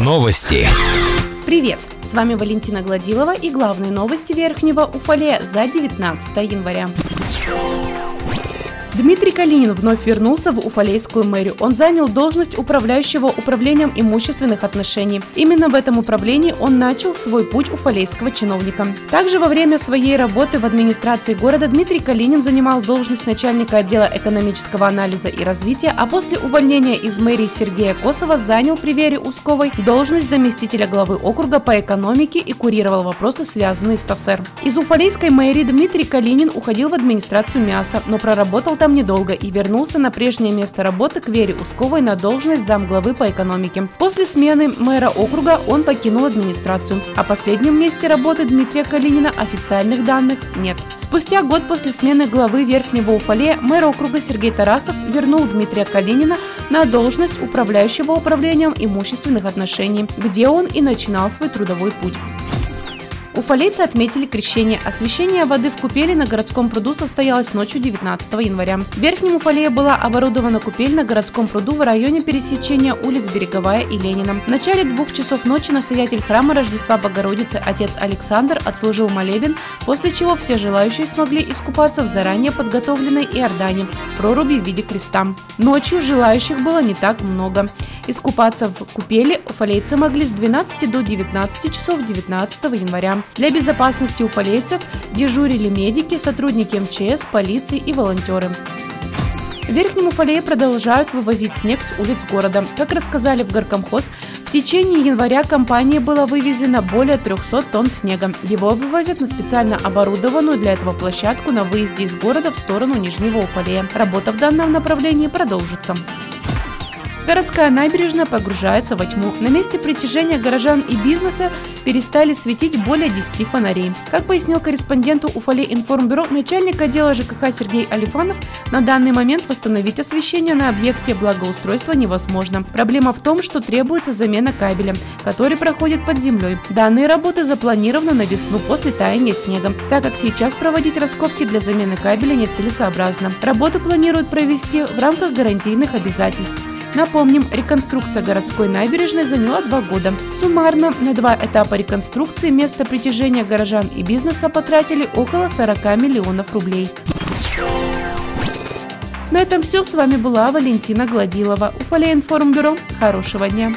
Новости. Привет! С вами Валентина Гладилова и главные новости Верхнего Уфалея за 19 января. Дмитрий Калинин вновь вернулся в Уфалейскую мэрию. Он занял должность управляющего управлением имущественных отношений. Именно в этом управлении он начал свой путь уфалейского чиновника. Также во время своей работы в администрации города Дмитрий Калинин занимал должность начальника отдела экономического анализа и развития, а после увольнения из мэрии Сергея Косова занял при Вере Усковой должность заместителя главы округа по экономике и курировал вопросы, связанные с ТАСЭР. Из уфалейской мэрии Дмитрий Калинин уходил в администрацию МИАСа, но проработал там там недолго и вернулся на прежнее место работы к Вере Усковой на должность замглавы по экономике. После смены мэра округа он покинул администрацию. О последнем месте работы Дмитрия Калинина официальных данных нет. Спустя год после смены главы Верхнего Уфалея мэр округа Сергей Тарасов вернул Дмитрия Калинина на должность управляющего управлением имущественных отношений, где он и начинал свой трудовой путь. Уфалейцы отметили крещение. Освещение воды в купели на городском пруду состоялось ночью 19 января. В Верхнем была оборудована купель на городском пруду в районе пересечения улиц Береговая и Ленина. В начале двух часов ночи настоятель храма Рождества Богородицы отец Александр отслужил молебен, после чего все желающие смогли искупаться в заранее подготовленной Иордане, проруби в виде креста. Ночью желающих было не так много. Искупаться в купели уфалейцы могли с 12 до 19 часов 19 января. Для безопасности уфалейцев дежурили медики, сотрудники МЧС, полиции и волонтеры. В Верхнем Уфалее продолжают вывозить снег с улиц города. Как рассказали в горкомхоз, в течение января компании было вывезено более 300 тонн снега. Его вывозят на специально оборудованную для этого площадку на выезде из города в сторону Нижнего Уфалея. Работа в данном направлении продолжится. Городская набережная погружается во тьму. На месте притяжения горожан и бизнеса перестали светить более 10 фонарей. Как пояснил корреспонденту Уфале информбюро, начальник отдела ЖКХ Сергей Алифанов, на данный момент восстановить освещение на объекте благоустройства невозможно. Проблема в том, что требуется замена кабеля, который проходит под землей. Данные работы запланированы на весну после таяния снега, так как сейчас проводить раскопки для замены кабеля нецелесообразно. Работы планируют провести в рамках гарантийных обязательств. Напомним, реконструкция городской набережной заняла два года. Суммарно на два этапа реконструкции место притяжения горожан и бизнеса потратили около 40 миллионов рублей. На этом все. С вами была Валентина Гладилова. Уфалия информбюро. Хорошего дня.